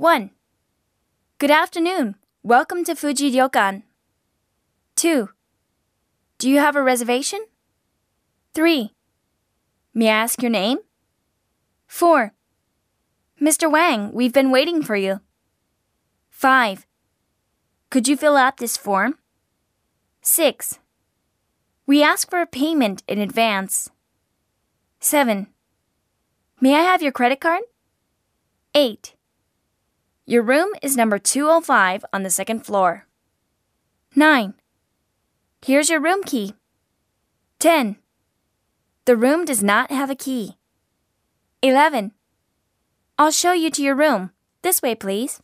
1. Good afternoon. Welcome to Fuji Ryokan. 2. Do you have a reservation? 3. May I ask your name? 4. Mr. Wang, we've been waiting for you. 5. Could you fill out this form? 6. We ask for a payment in advance. 7. May I have your credit card? 8. Your room is number 205 on the second floor. 9. Here's your room key. 10. The room does not have a key. 11. I'll show you to your room. This way, please.